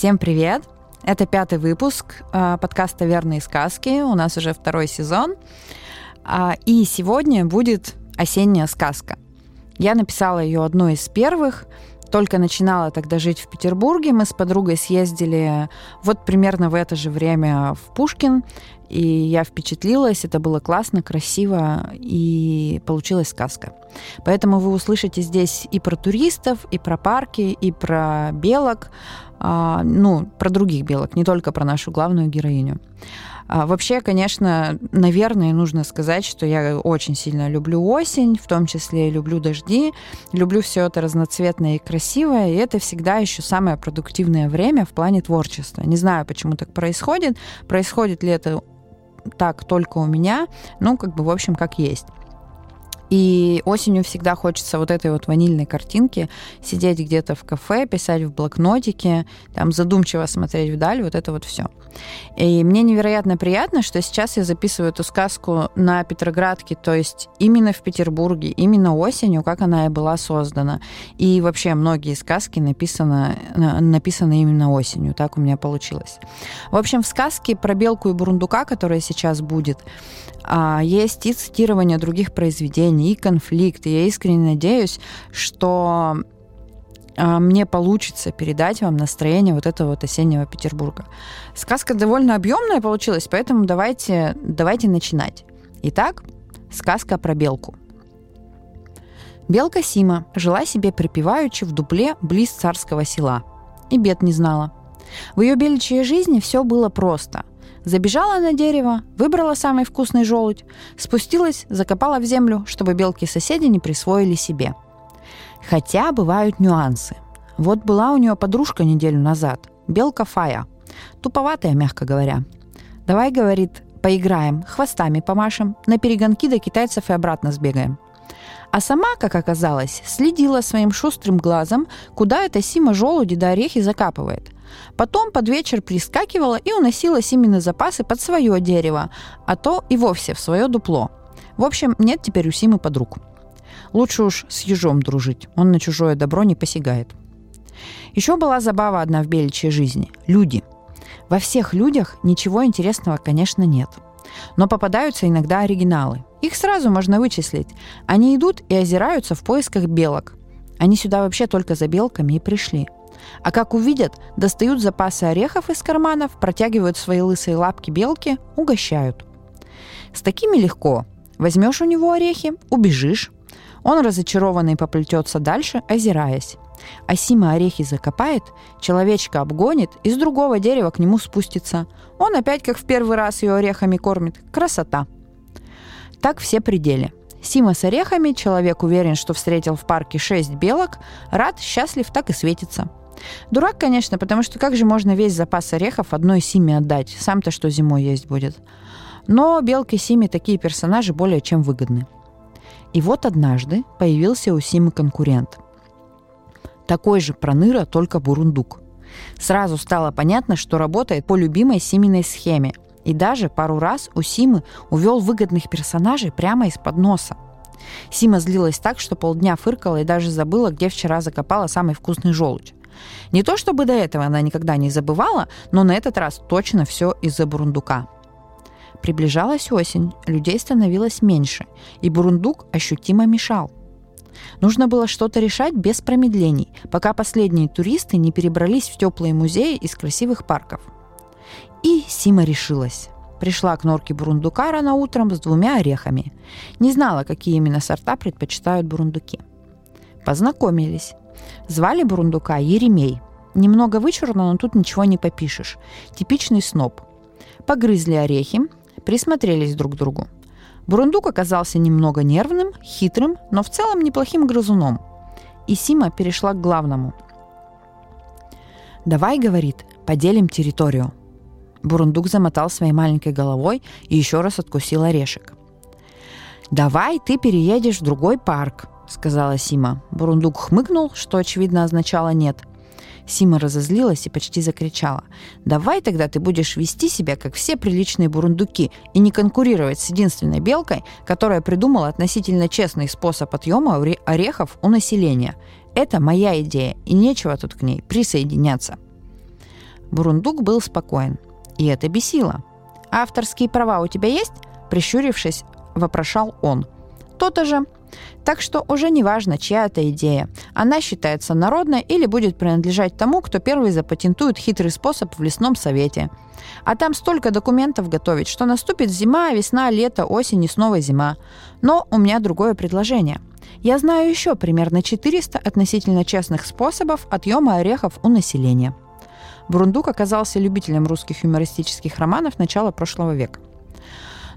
Всем привет! Это пятый выпуск э, подкаста «Верные сказки». У нас уже второй сезон. А, и сегодня будет осенняя сказка. Я написала ее одной из первых. Только начинала тогда жить в Петербурге. Мы с подругой съездили вот примерно в это же время в Пушкин. И я впечатлилась, это было классно, красиво, и получилась сказка. Поэтому вы услышите здесь и про туристов, и про парки, и про белок, а, ну, про других белок, не только про нашу главную героиню. А, вообще, конечно, наверное, нужно сказать, что я очень сильно люблю осень, в том числе люблю дожди, люблю все это разноцветное и красивое, и это всегда еще самое продуктивное время в плане творчества. Не знаю, почему так происходит, происходит ли это так только у меня, ну, как бы, в общем, как есть. И осенью всегда хочется вот этой вот ванильной картинки, сидеть где-то в кафе, писать в блокнотике, там задумчиво смотреть вдаль, вот это вот все. И мне невероятно приятно, что сейчас я записываю эту сказку на Петроградке, то есть именно в Петербурге, именно осенью, как она и была создана. И вообще многие сказки написаны, написаны именно осенью, так у меня получилось. В общем, в сказке про белку и бурундука, которая сейчас будет, а, есть и цитирование других произведений, и конфликт. Я искренне надеюсь, что а, мне получится передать вам настроение вот этого вот осеннего Петербурга. Сказка довольно объемная получилась, поэтому давайте, давайте начинать. Итак, сказка про белку. Белка Сима жила себе припеваючи в дупле близ царского села. И бед не знала. В ее беличьей жизни все было просто. Забежала на дерево, выбрала самый вкусный желудь, спустилась, закопала в землю, чтобы белки-соседи не присвоили себе. Хотя бывают нюансы. Вот была у нее подружка неделю назад, белка Фая. Туповатая, мягко говоря. «Давай, — говорит, — поиграем, хвостами помашем, на перегонки до китайцев и обратно сбегаем». А сама, как оказалось, следила своим шустрым глазом, куда эта Сима желуди до орехи закапывает – Потом под вечер прискакивала и уносила семенные запасы под свое дерево, а то и вовсе в свое дупло. В общем, нет теперь у Симы подруг. Лучше уж с ежом дружить, он на чужое добро не посягает. Еще была забава одна в беличьей жизни – люди. Во всех людях ничего интересного, конечно, нет. Но попадаются иногда оригиналы. Их сразу можно вычислить. Они идут и озираются в поисках белок. Они сюда вообще только за белками и пришли – а как увидят, достают запасы орехов из карманов, протягивают свои лысые лапки белки, угощают. С такими легко. Возьмешь у него орехи, убежишь. Он разочарованный поплетется дальше, озираясь. А Сима орехи закопает, человечка обгонит и с другого дерева к нему спустится. Он опять, как в первый раз, ее орехами кормит. Красота! Так все пределы. Сима с орехами, человек уверен, что встретил в парке шесть белок, рад, счастлив, так и светится – Дурак, конечно, потому что как же можно весь запас орехов одной Симе отдать? Сам-то что зимой есть будет. Но Белке Симе такие персонажи более чем выгодны. И вот однажды появился у Симы конкурент. Такой же проныра, только бурундук. Сразу стало понятно, что работает по любимой Симиной схеме. И даже пару раз у Симы увел выгодных персонажей прямо из-под носа. Сима злилась так, что полдня фыркала и даже забыла, где вчера закопала самый вкусный желудь. Не то чтобы до этого она никогда не забывала, но на этот раз точно все из-за бурундука. Приближалась осень, людей становилось меньше, и бурундук ощутимо мешал. Нужно было что-то решать без промедлений, пока последние туристы не перебрались в теплые музеи из красивых парков. И Сима решилась. Пришла к норке бурундука рано утром с двумя орехами. Не знала, какие именно сорта предпочитают бурундуки. Познакомились. Звали Бурундука Еремей. Немного вычурно, но тут ничего не попишешь. Типичный сноб. Погрызли орехи, присмотрелись друг к другу. Бурундук оказался немного нервным, хитрым, но в целом неплохим грызуном. И Сима перешла к главному. «Давай, — говорит, — поделим территорию». Бурундук замотал своей маленькой головой и еще раз откусил орешек. «Давай ты переедешь в другой парк», сказала Сима. Бурундук хмыкнул, что очевидно означало «нет». Сима разозлилась и почти закричала. «Давай тогда ты будешь вести себя, как все приличные бурундуки, и не конкурировать с единственной белкой, которая придумала относительно честный способ отъема орехов у населения. Это моя идея, и нечего тут к ней присоединяться». Бурундук был спокоен. И это бесило. «Авторские права у тебя есть?» Прищурившись, вопрошал он. «То-то же. Так что уже не важно, чья это идея. Она считается народной или будет принадлежать тому, кто первый запатентует хитрый способ в лесном совете. А там столько документов готовить, что наступит зима, весна, лето, осень и снова зима. Но у меня другое предложение. Я знаю еще примерно 400 относительно честных способов отъема орехов у населения. Брундук оказался любителем русских юмористических романов начала прошлого века.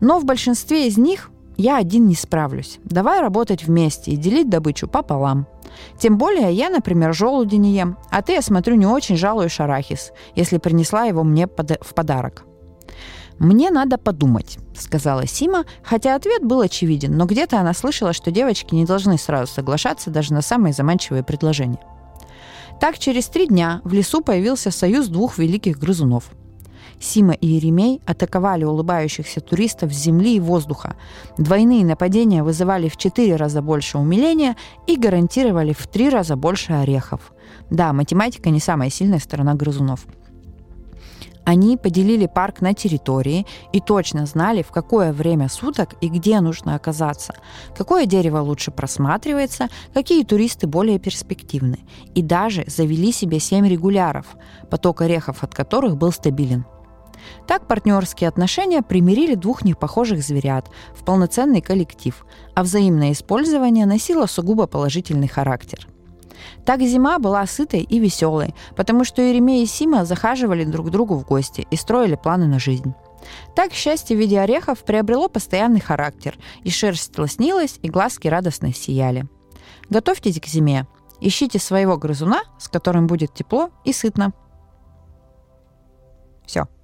Но в большинстве из них я один не справлюсь. Давай работать вместе и делить добычу пополам. Тем более я, например, желуди не ем, а ты, я смотрю, не очень жалуешь арахис, если принесла его мне в подарок. «Мне надо подумать», — сказала Сима, хотя ответ был очевиден, но где-то она слышала, что девочки не должны сразу соглашаться даже на самые заманчивые предложения. Так через три дня в лесу появился союз двух великих грызунов. Сима и Еремей атаковали улыбающихся туристов с земли и воздуха. Двойные нападения вызывали в четыре раза больше умиления и гарантировали в три раза больше орехов. Да, математика не самая сильная сторона грызунов – они поделили парк на территории и точно знали, в какое время суток и где нужно оказаться, какое дерево лучше просматривается, какие туристы более перспективны. И даже завели себе семь регуляров, поток орехов от которых был стабилен. Так партнерские отношения примирили двух непохожих зверят в полноценный коллектив, а взаимное использование носило сугубо положительный характер – так зима была сытой и веселой, потому что Еремей и Сима захаживали друг к другу в гости и строили планы на жизнь. Так счастье в виде орехов приобрело постоянный характер, и шерсть лоснилась, и глазки радостно сияли. Готовьтесь к зиме. Ищите своего грызуна, с которым будет тепло и сытно.